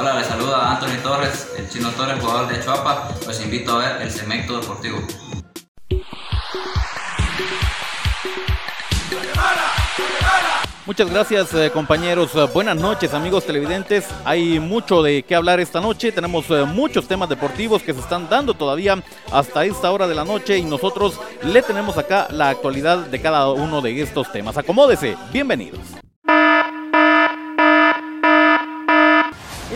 Hola, les saluda Anthony Torres, el chino Torres, jugador de Chuapa. Los invito a ver el segmento deportivo. Muchas gracias eh, compañeros. Eh, buenas noches amigos televidentes. Hay mucho de qué hablar esta noche. Tenemos eh, muchos temas deportivos que se están dando todavía hasta esta hora de la noche y nosotros le tenemos acá la actualidad de cada uno de estos temas. Acomódese. Bienvenidos.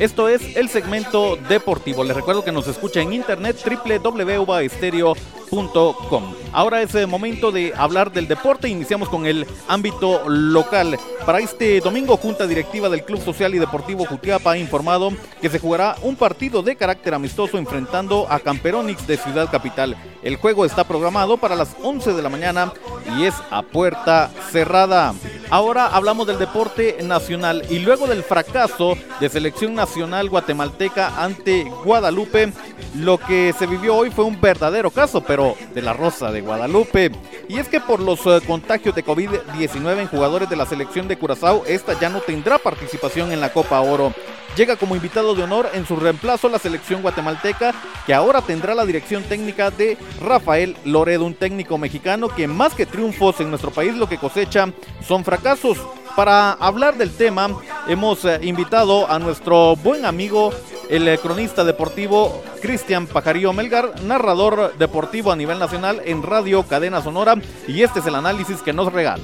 Esto es el segmento deportivo. Les recuerdo que nos escucha en internet www.estereo.com. Ahora es el momento de hablar del deporte. Iniciamos con el ámbito local. Para este domingo, Junta Directiva del Club Social y Deportivo Jutiapa ha informado que se jugará un partido de carácter amistoso enfrentando a Camperonix de Ciudad Capital. El juego está programado para las 11 de la mañana y es a puerta cerrada. Ahora hablamos del deporte nacional y luego del fracaso de selección nacional guatemalteca ante Guadalupe, lo que se vivió hoy fue un verdadero caso, pero de la Rosa de Guadalupe. Y es que por los eh, contagios de COVID-19 en jugadores de la selección de Curazao, esta ya no tendrá participación en la Copa Oro. Llega como invitado de honor en su reemplazo la selección guatemalteca, que ahora tendrá la dirección técnica de Rafael Loredo, un técnico mexicano que más que triunfos en nuestro país lo que cosecha son fracasos. Para hablar del tema, hemos eh, invitado a nuestro buen amigo, el eh, cronista deportivo Cristian Pajarío Melgar, narrador deportivo a nivel nacional en Radio Cadena Sonora, y este es el análisis que nos regala.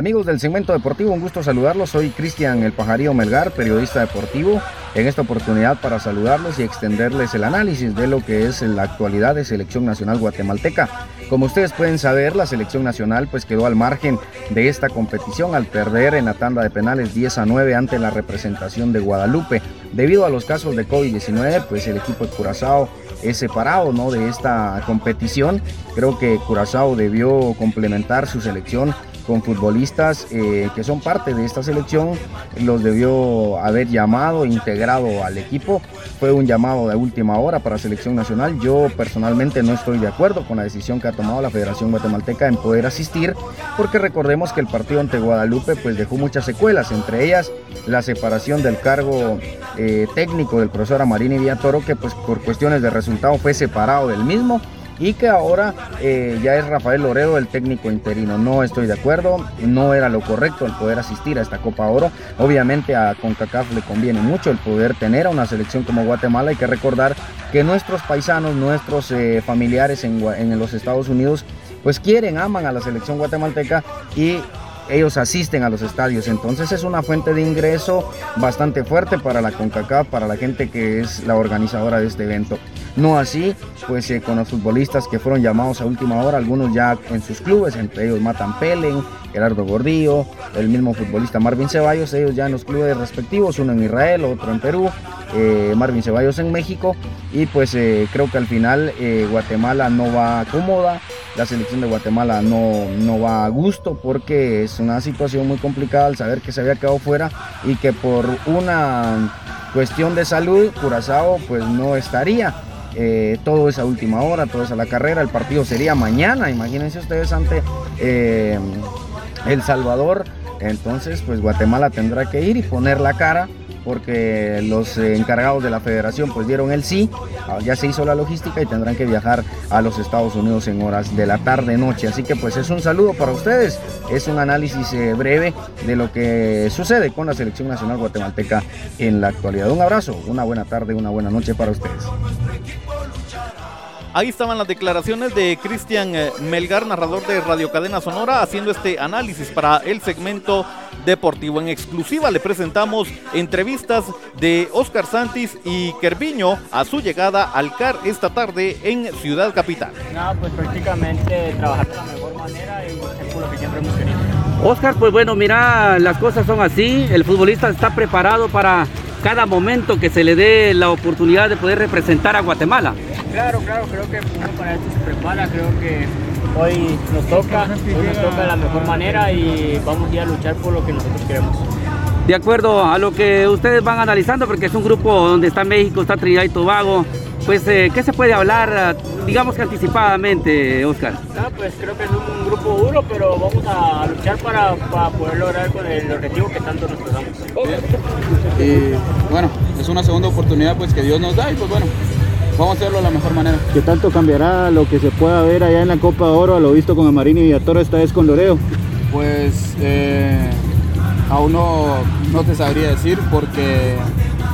Amigos del segmento deportivo, un gusto saludarlos. Soy Cristian El Pajarío Melgar, periodista deportivo. En esta oportunidad para saludarlos y extenderles el análisis de lo que es la actualidad de Selección Nacional Guatemalteca. Como ustedes pueden saber, la Selección Nacional pues quedó al margen de esta competición al perder en la tanda de penales 10 a 9 ante la representación de Guadalupe. Debido a los casos de COVID-19, pues el equipo de Curazao es separado ¿no? de esta competición. Creo que Curazao debió complementar su selección con futbolistas eh, que son parte de esta selección, los debió haber llamado, integrado al equipo. Fue un llamado de última hora para selección nacional. Yo personalmente no estoy de acuerdo con la decisión que ha tomado la Federación Guatemalteca en poder asistir, porque recordemos que el partido ante Guadalupe pues dejó muchas secuelas, entre ellas la separación del cargo eh, técnico del profesor Amarini Villatoro, que pues por cuestiones de resultado fue separado del mismo y que ahora eh, ya es Rafael Loredo el técnico interino. No estoy de acuerdo, no era lo correcto el poder asistir a esta Copa Oro. Obviamente a CONCACAF le conviene mucho el poder tener a una selección como Guatemala. Hay que recordar que nuestros paisanos, nuestros eh, familiares en, en los Estados Unidos, pues quieren, aman a la selección guatemalteca y ellos asisten a los estadios. Entonces es una fuente de ingreso bastante fuerte para la CONCACAF, para la gente que es la organizadora de este evento. No así, pues eh, con los futbolistas que fueron llamados a última hora, algunos ya en sus clubes, entre ellos Matan Pelen, Gerardo Gordillo, el mismo futbolista Marvin Ceballos, ellos ya en los clubes respectivos, uno en Israel, otro en Perú, eh, Marvin Ceballos en México, y pues eh, creo que al final Guatemala no va cómoda, la selección de Guatemala no, no va a gusto porque es una situación muy complicada al saber que se había quedado fuera y que por una cuestión de salud Curazao pues no estaría. Eh, todo es última hora, todo es a la carrera, el partido sería mañana, imagínense ustedes ante eh, El Salvador, entonces pues Guatemala tendrá que ir y poner la cara porque los encargados de la federación pues dieron el sí, ah, ya se hizo la logística y tendrán que viajar a los Estados Unidos en horas de la tarde noche. Así que pues es un saludo para ustedes, es un análisis eh, breve de lo que sucede con la selección nacional guatemalteca en la actualidad. Un abrazo, una buena tarde, una buena noche para ustedes. Ahí estaban las declaraciones de Cristian eh, Melgar, narrador de Radio Cadena Sonora, haciendo este análisis para el segmento deportivo. En exclusiva le presentamos entrevistas de Oscar Santis y Kerviño a su llegada al CAR esta tarde en Ciudad Capital. Nada, pues prácticamente trabajar de la mejor manera y por lo que siempre hemos querido. Oscar, pues bueno, mira, las cosas son así. El futbolista está preparado para cada momento que se le dé la oportunidad de poder representar a Guatemala. Claro, claro, creo que uno para esto se prepara, creo que hoy nos toca, hoy nos toca de la mejor manera y vamos a ir a luchar por lo que nosotros queremos. De acuerdo a lo que ustedes van analizando, porque es un grupo donde está México, está Trinidad y Tobago, pues eh, ¿qué se puede hablar, digamos que anticipadamente, Oscar? Ah, pues creo que es un grupo duro, pero vamos a luchar para, para poder lograr con el objetivo que tanto nos trazamos. Y bueno, es una segunda oportunidad pues que Dios nos da y pues bueno, vamos a hacerlo de la mejor manera. ¿Qué tanto cambiará lo que se pueda ver allá en la Copa de Oro a lo visto con Amarini y Villatoro esta vez con Loreo? Pues eh, aún no, no te sabría decir porque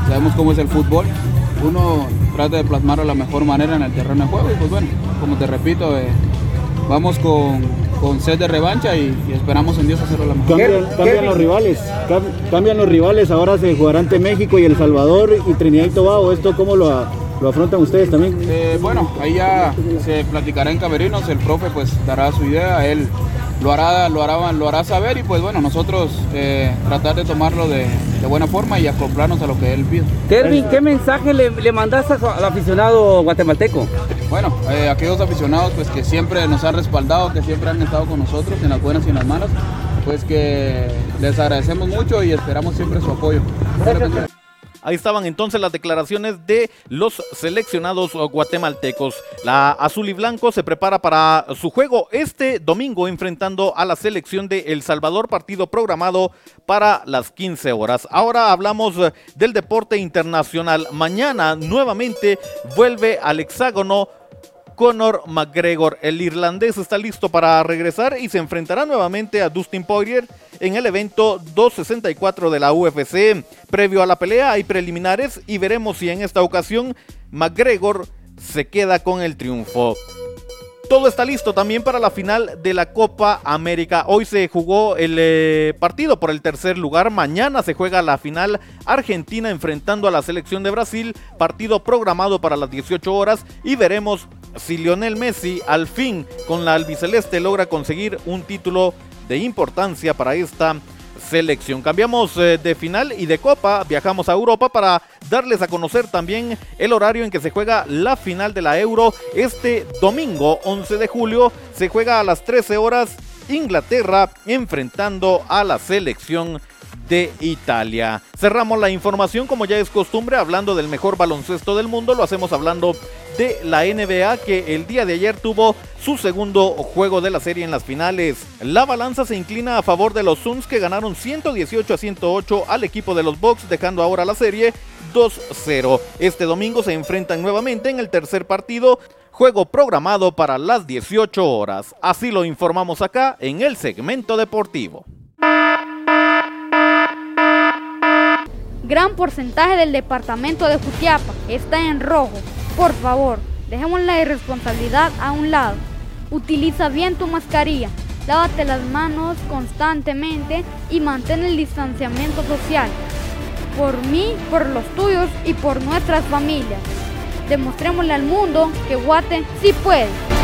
sabemos cómo es el fútbol. Uno trata de plasmarlo de la mejor manera en el terreno de juego y pues bueno, como te repito, eh, vamos con, con sed de revancha y, y esperamos en Dios hacerlo de la mejor Cambian, manera. cambian los rivales, cam- cambian los rivales, ahora se jugará ante México y El Salvador y Trinidad y Tobago. ¿Esto cómo lo, a- lo afrontan ustedes también? Eh, bueno, ahí ya se platicará en camerinos, el profe pues dará su idea, él lo hará, lo hará, lo hará saber y pues bueno, nosotros eh, tratar de tomarlo de, de buena forma y acoplarnos a lo que él pide. Kelvin, ¿qué mensaje le, le mandaste al aficionado guatemalteco? Bueno, eh, aquellos aficionados pues que siempre nos han respaldado, que siempre han estado con nosotros en las buenas y en las malas, pues que les agradecemos mucho y esperamos siempre su apoyo. Ahí estaban entonces las declaraciones de los seleccionados guatemaltecos. La azul y blanco se prepara para su juego este domingo enfrentando a la selección de El Salvador, partido programado para las 15 horas. Ahora hablamos del deporte internacional. Mañana nuevamente vuelve al hexágono Conor McGregor, el irlandés, está listo para regresar y se enfrentará nuevamente a Dustin Poirier en el evento 264 de la UFC. Previo a la pelea hay preliminares y veremos si en esta ocasión McGregor se queda con el triunfo. Todo está listo también para la final de la Copa América. Hoy se jugó el eh, partido por el tercer lugar. Mañana se juega la final Argentina enfrentando a la selección de Brasil. Partido programado para las 18 horas. Y veremos si Lionel Messi al fin con la albiceleste logra conseguir un título de importancia para esta selección. Cambiamos eh, de final y de copa, viajamos a Europa para darles a conocer también el horario en que se juega la final de la Euro. Este domingo 11 de julio se juega a las 13 horas Inglaterra enfrentando a la selección de Italia. Cerramos la información como ya es costumbre hablando del mejor baloncesto del mundo, lo hacemos hablando de la NBA que el día de ayer tuvo su segundo juego de la serie en las finales. La balanza se inclina a favor de los Suns que ganaron 118 a 108 al equipo de los Bucks dejando ahora la serie 2-0. Este domingo se enfrentan nuevamente en el tercer partido, juego programado para las 18 horas. Así lo informamos acá en el segmento deportivo. Gran porcentaje del departamento de Jutiapa está en rojo. Por favor, dejemos la irresponsabilidad a un lado. Utiliza bien tu mascarilla, lávate las manos constantemente y mantén el distanciamiento social. Por mí, por los tuyos y por nuestras familias. Demostrémosle al mundo que Guate sí puede.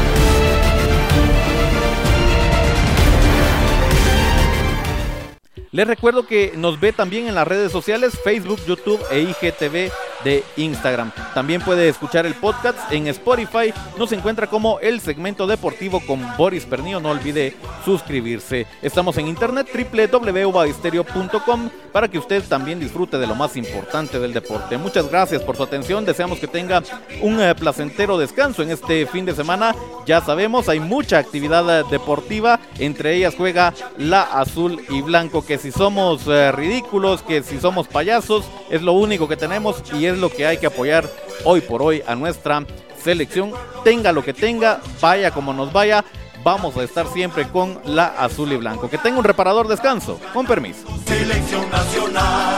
Les recuerdo que nos ve también en las redes sociales Facebook, YouTube e IGTV de Instagram. También puede escuchar el podcast en Spotify. Nos encuentra como el segmento deportivo con Boris Pernillo. No olvide suscribirse. Estamos en internet www.baisterio.com para que usted también disfrute de lo más importante del deporte. Muchas gracias por su atención. Deseamos que tenga un eh, placentero descanso en este fin de semana. Ya sabemos, hay mucha actividad eh, deportiva. Entre ellas juega la azul y blanco. Que si somos eh, ridículos, que si somos payasos, es lo único que tenemos y es lo que hay que apoyar hoy por hoy a nuestra selección. Tenga lo que tenga, vaya como nos vaya. Vamos a estar siempre con la azul y blanco. Que tenga un reparador descanso. Con permiso. Selección nacional.